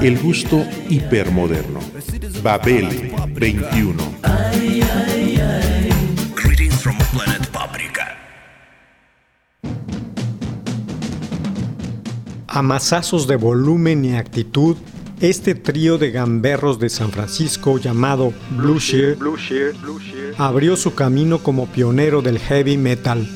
El gusto hipermoderno. Babel 21. Greetings from planet Paprika. A masazos de volumen y actitud, este trío de gamberros de San Francisco llamado Blue Shear abrió su camino como pionero del heavy metal.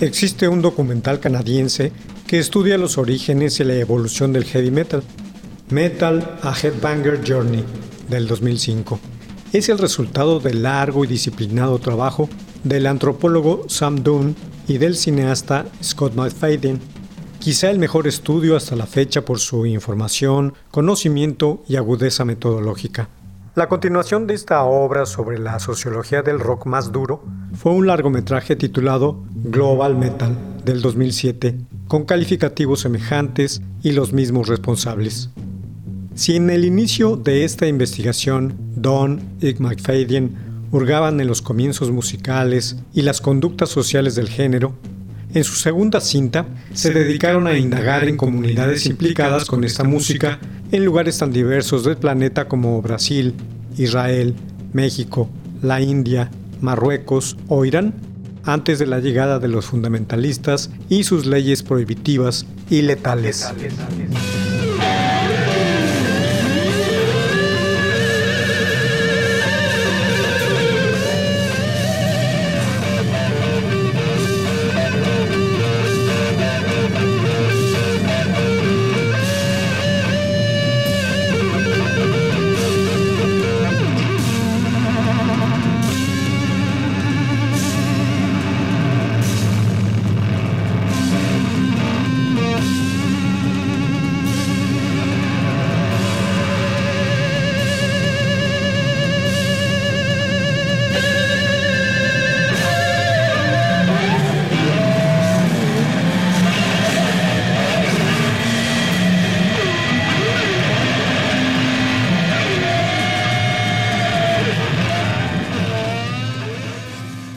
Existe un documental canadiense que estudia los orígenes y la evolución del heavy metal, Metal A Headbanger Journey, del 2005. Es el resultado del largo y disciplinado trabajo del antropólogo Sam Dunn y del cineasta Scott McFadden, quizá el mejor estudio hasta la fecha por su información, conocimiento y agudeza metodológica. La continuación de esta obra sobre la sociología del rock más duro fue un largometraje titulado Global Metal del 2007, con calificativos semejantes y los mismos responsables. Si en el inicio de esta investigación Don y McFadden hurgaban en los comienzos musicales y las conductas sociales del género, en su segunda cinta se dedicaron a indagar en comunidades implicadas con esta música en lugares tan diversos del planeta como Brasil, Israel, México, la India, Marruecos o Irán, antes de la llegada de los fundamentalistas y sus leyes prohibitivas y letales.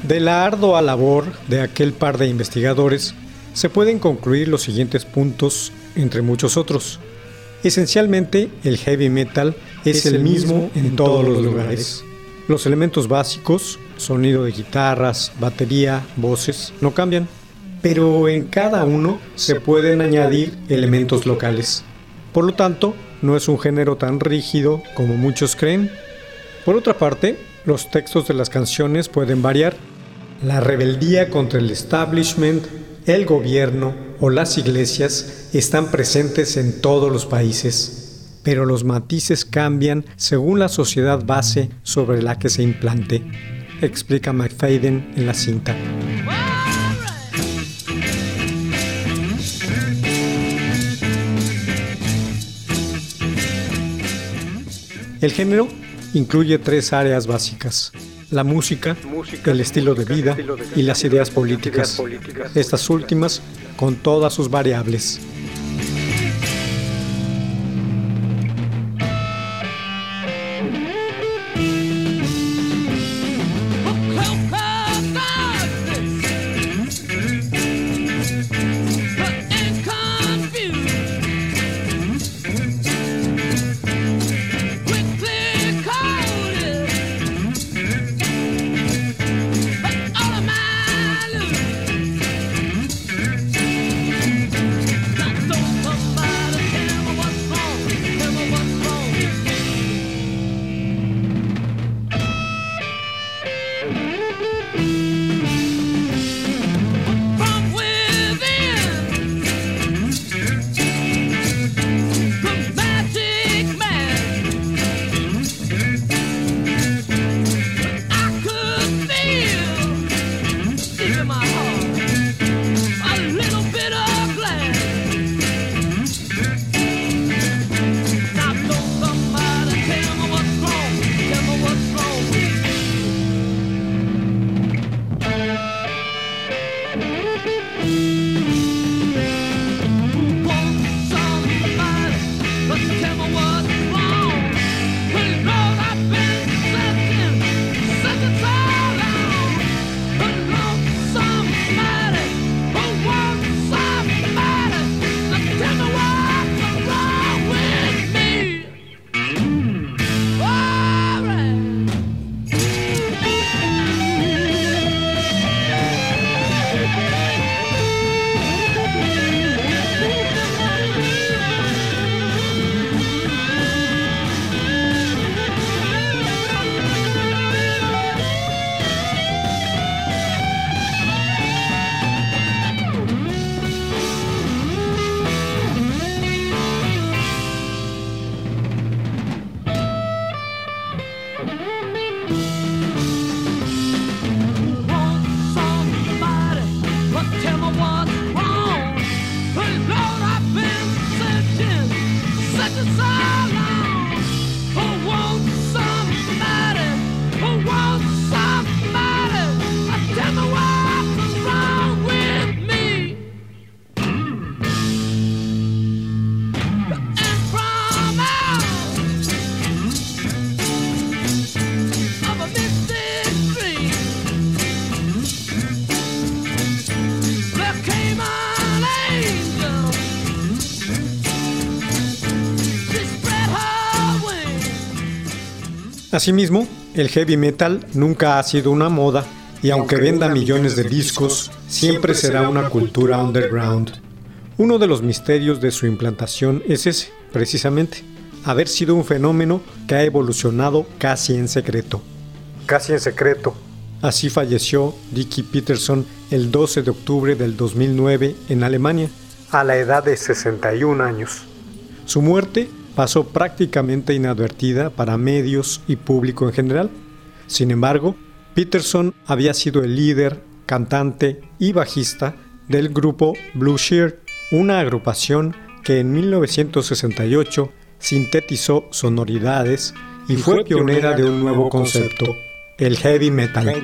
De la ardua labor de aquel par de investigadores se pueden concluir los siguientes puntos, entre muchos otros. Esencialmente, el heavy metal es, el mismo en todos los lugares. Los elementos básicos, sonido de guitarras, batería, voces, no cambian, pero en cada uno se pueden añadir elementos locales. Por lo tanto, no es un género tan rígido como muchos creen. Por otra parte, los textos de las canciones pueden variar. La rebeldía contra el establishment, el gobierno o las iglesias están presentes en todos los países, pero los matices cambian según la sociedad base sobre la que se implante, explica McFadden en la cinta. El género incluye tres áreas básicas. La música, el estilo de vida y las ideas políticas. Estas últimas con todas sus variables. Asimismo, el heavy metal nunca ha sido una moda y aunque venda millones de discos, siempre será una cultura underground. Uno de los misterios de su implantación es ese, precisamente, haber sido un fenómeno que ha evolucionado casi en secreto. Casi en secreto. Así falleció Dickie Peterson el 12 de octubre del 2009 en Alemania, a la edad de 61 años. Su muerte pasó prácticamente inadvertida para medios y público en general. Sin embargo, Peterson había sido el líder, cantante y bajista del grupo Blue Shear, una agrupación que en 1968 sintetizó sonoridades y, fue, pionera de un nuevo concepto, el heavy metal.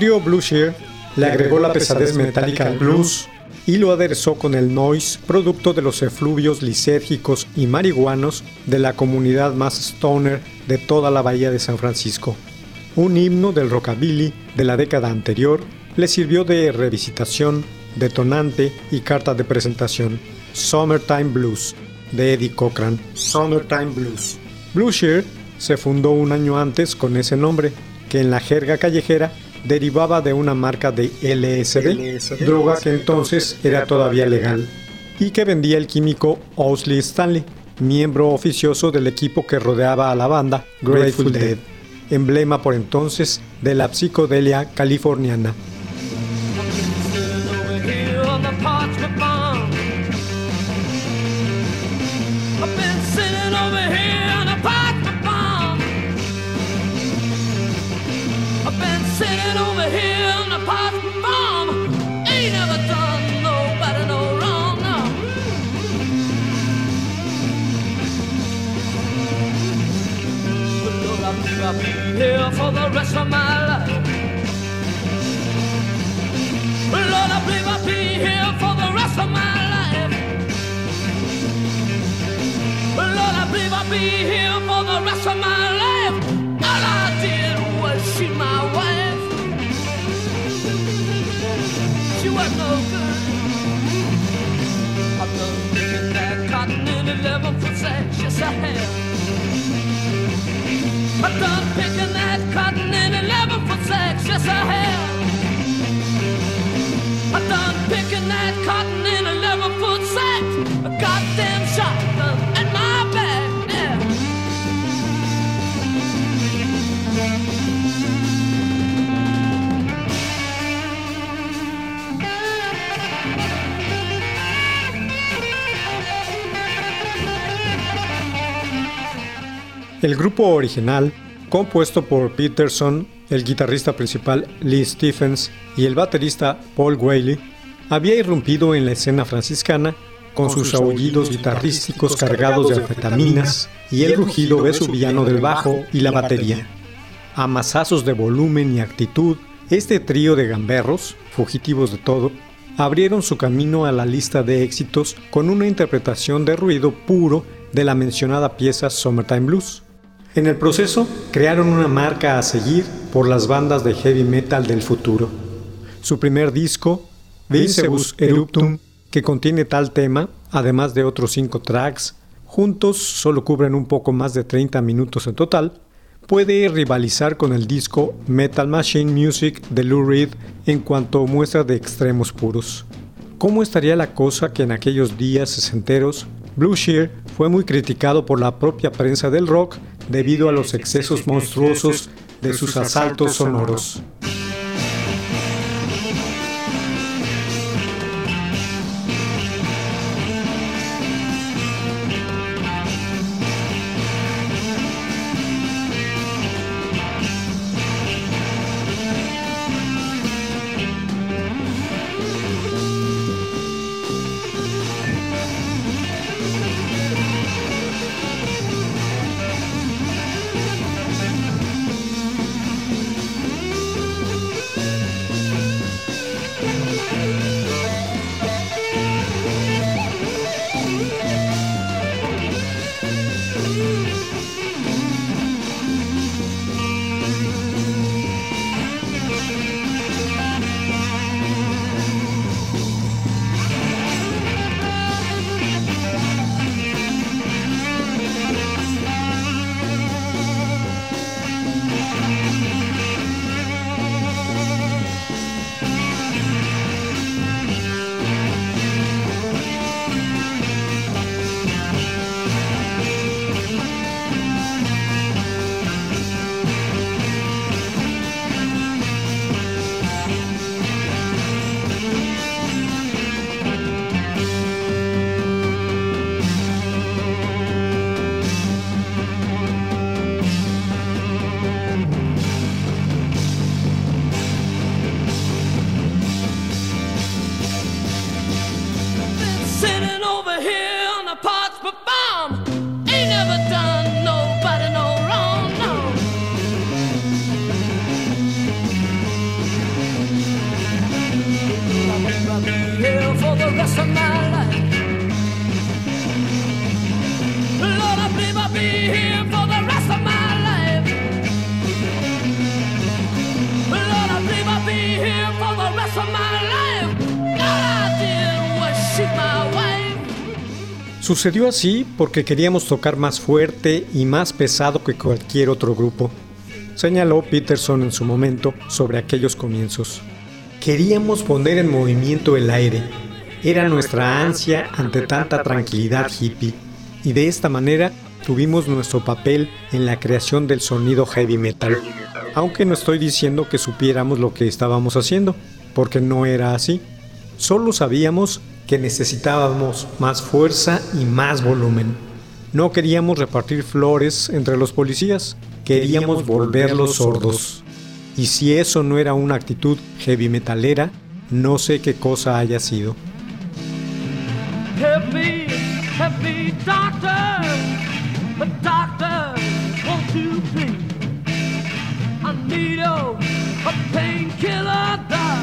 Trío Blue Shear le agregó la pesadez metálica al blues y lo aderezó con el noise, producto de los efluvios lisérgicos y marihuanos de la comunidad más stoner de toda la bahía de San Francisco. Un himno del rockabilly de la década anterior le sirvió de revisitación, detonante y carta de presentación. Summertime Blues, de Eddie Cochran. Summertime Blues. Blue Shear se fundó un año antes con ese nombre, que en la jerga callejera derivaba de una marca de LSD, droga que entonces era todavía legal, y que vendía el químico Owsley Stanley, miembro oficioso del equipo que rodeaba a la banda Grateful Dead, emblema por entonces de la psicodelia californiana. I'll be here for the rest of my life. Lord, I believe I'll be here for the rest of my life. Lord, I believe I'll be here for the rest of my life. 11 foot sacks. Yes, I have. I'm done picking that cotton in 11 foot sacks, yes I have. I'm done picking that cotton El grupo original, compuesto por Peterson, el guitarrista principal Lee Stephens y el baterista Paul Whaley, había irrumpido en la escena franciscana con sus aullidos guitarrísticos cargados de anfetaminas y el rugido vesuviano del bajo y la batería. A masazos de volumen y actitud, este trío de gamberros, fugitivos de todo, abrieron su camino a la lista de éxitos con una interpretación de ruido puro de la mencionada pieza Summertime Blues. En el proceso, crearon una marca a seguir por las bandas de heavy metal del futuro. Su primer disco, Vincebus Eruptum, que contiene tal tema, además de otros cinco tracks, juntos solo cubren un poco más de 30 minutos en total, puede rivalizar con el disco Metal Machine Music de Lou Reed en cuanto a muestra de extremos puros. ¿Cómo estaría la cosa que en aquellos días sesenteros Blue Shear fue muy criticado por la propia prensa del rock debido a los excesos monstruosos de sus asaltos sonoros. Sucedió así porque queríamos tocar más fuerte y más pesado que cualquier otro grupo, señaló Peterson en su momento sobre aquellos comienzos. Queríamos poner en movimiento el aire. Era nuestra ansia ante tanta tranquilidad hippie. Y de esta manera tuvimos nuestro papel en la creación del sonido heavy metal. Aunque no estoy diciendo que supiéramos lo que estábamos haciendo, porque no era así. Solo sabíamos que necesitábamos más fuerza y más volumen. No queríamos repartir flores entre los policías, queríamos volverlos sordos. Y si eso no era una actitud heavy metalera, no sé qué cosa haya sido. Help me, help me, doctor. A doctor, won't you please? I need a, painkiller that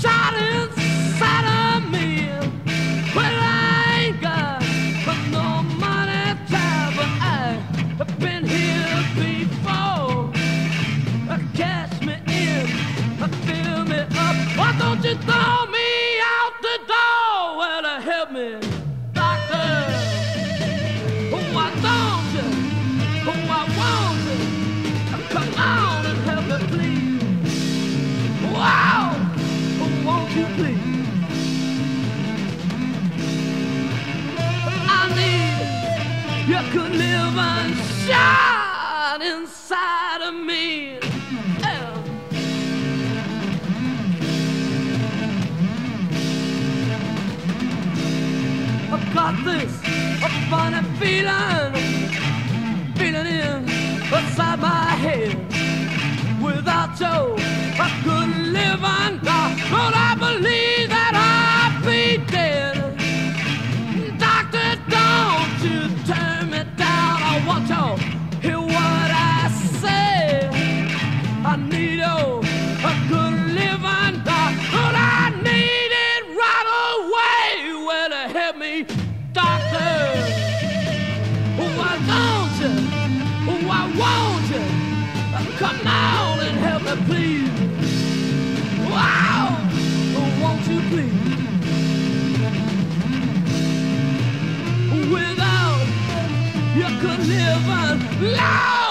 shot inside got this a funny feeling, feeling inside my head. Without you, I couldn't live die. Don't I believe heaven. Love!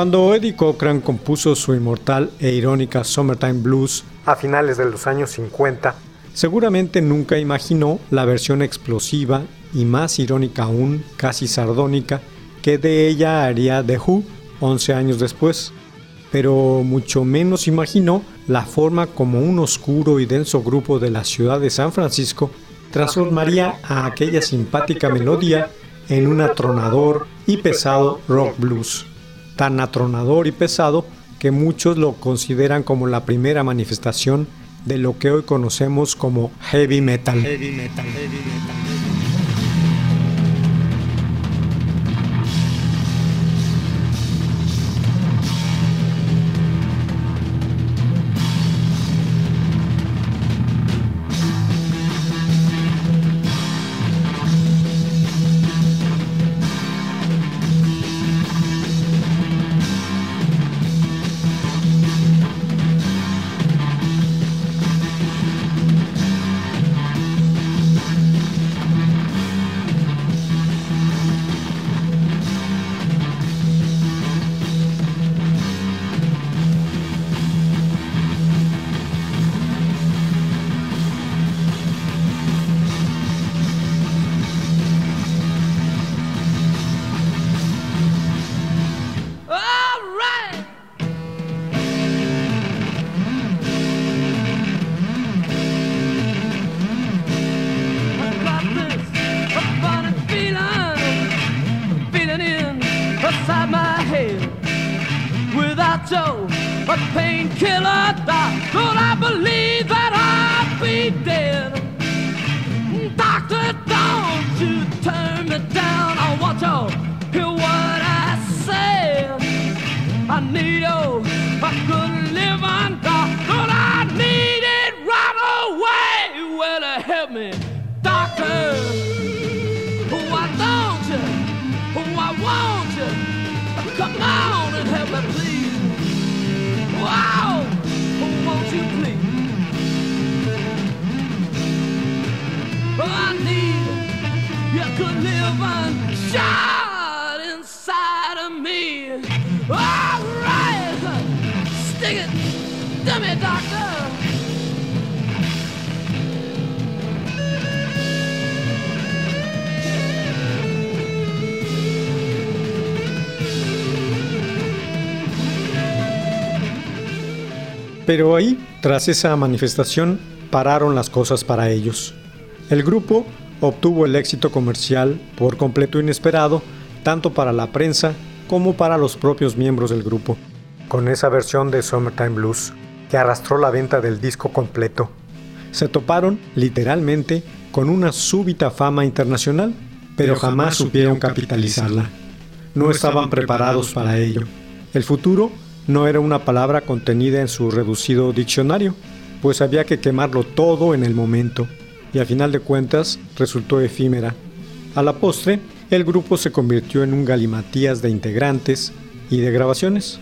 Cuando Eddie Cochran compuso su inmortal e irónica Summertime Blues a finales de los años 50, seguramente nunca imaginó la versión explosiva y más irónica aún, casi sardónica, que de ella haría The Who 11 años después. Pero mucho menos imaginó la forma como un oscuro y denso grupo de la ciudad de San Francisco transformaría a aquella simpática melodía en un atronador y pesado rock blues tan atronador y pesado que muchos lo consideran como la primera manifestación de lo que hoy conocemos como heavy metal. Pero ahí, tras esa manifestación, pararon las cosas para ellos. El grupo obtuvo el éxito comercial por completo inesperado, tanto para la prensa como para los propios miembros del grupo, con esa versión de Summertime Blues, que arrastró la venta del disco completo. Se toparon, literalmente, con una súbita fama internacional, pero jamás supieron capitalizarla. No estaban preparados para ello. El futuro no era una palabra contenida en su reducido diccionario, pues había que quemarlo todo en el momento, y a final de cuentas resultó efímera. A la postre, el grupo se convirtió en un galimatías de integrantes y de grabaciones.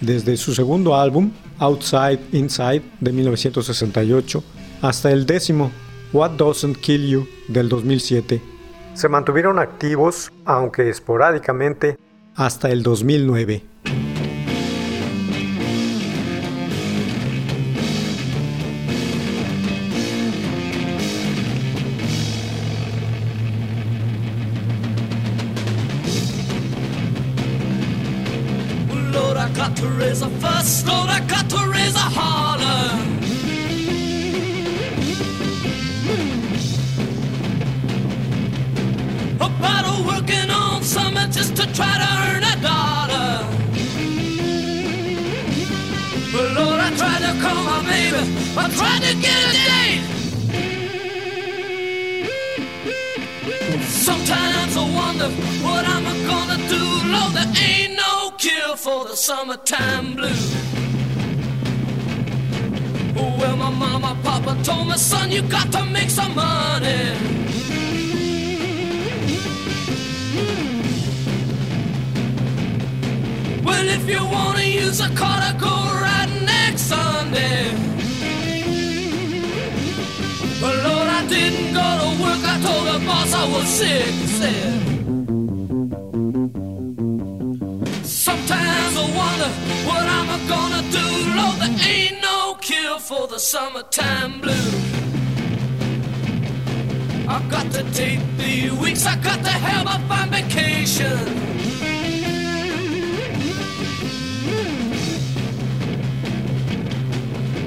Desde su segundo álbum, Outside Inside, de 1968, hasta el décimo, What Doesn't Kill You, del 2007. Se mantuvieron activos, aunque esporádicamente, hasta el 2009. Got to raise a fuss. Lord, I got to raise a holler. About a working on something just to try to earn a dollar. But Lord, I tried to call my baby. I tried to get a date. Sometimes I wonder what I'm gonna do. Lord, there ain't no cure for the summertime blues. Well, my mama, papa told me, son, you got to make some money. Well, if you wanna use a car to go right next Sunday. But Lord, I didn't go to work. I told the boss I was sick. Said. Ain't no cure for the summertime blues. I got to take the weeks. I got to have a fine vacation.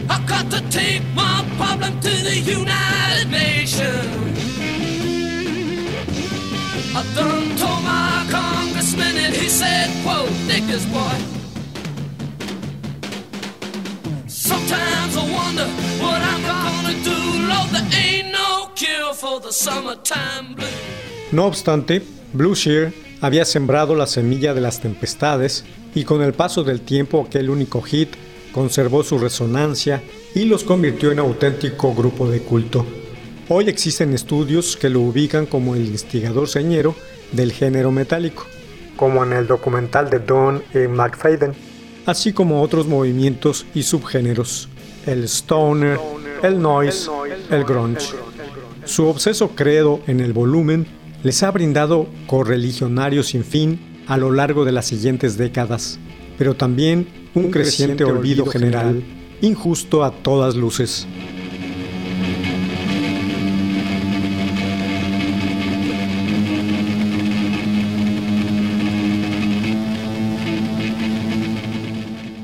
I got to take my problem to the United Nations. I done told my congressman and he said, quote, dig boy. No obstante, Blue Shear había sembrado la semilla de las tempestades y con el paso del tiempo aquel único hit conservó su resonancia y los convirtió en auténtico grupo de culto. Hoy existen estudios que lo ubican como el instigador señero del género metálico, como en el documental de Don E. McFadden, así como otros movimientos y subgéneros, el stoner, el noise, el grunge. Su obseso credo en el volumen les ha brindado correligionarios sin fin a lo largo de las siguientes décadas, pero también un, creciente, olvido general, injusto a todas luces.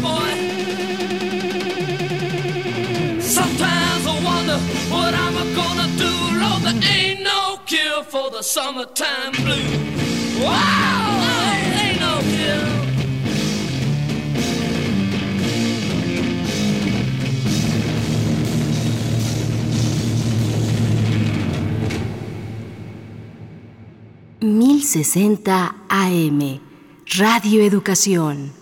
boy. Sometimes I wonder what I'm gonna do, Lord, there ain't no cure for the summertime blues. Wow, sesenta AM Radio Educación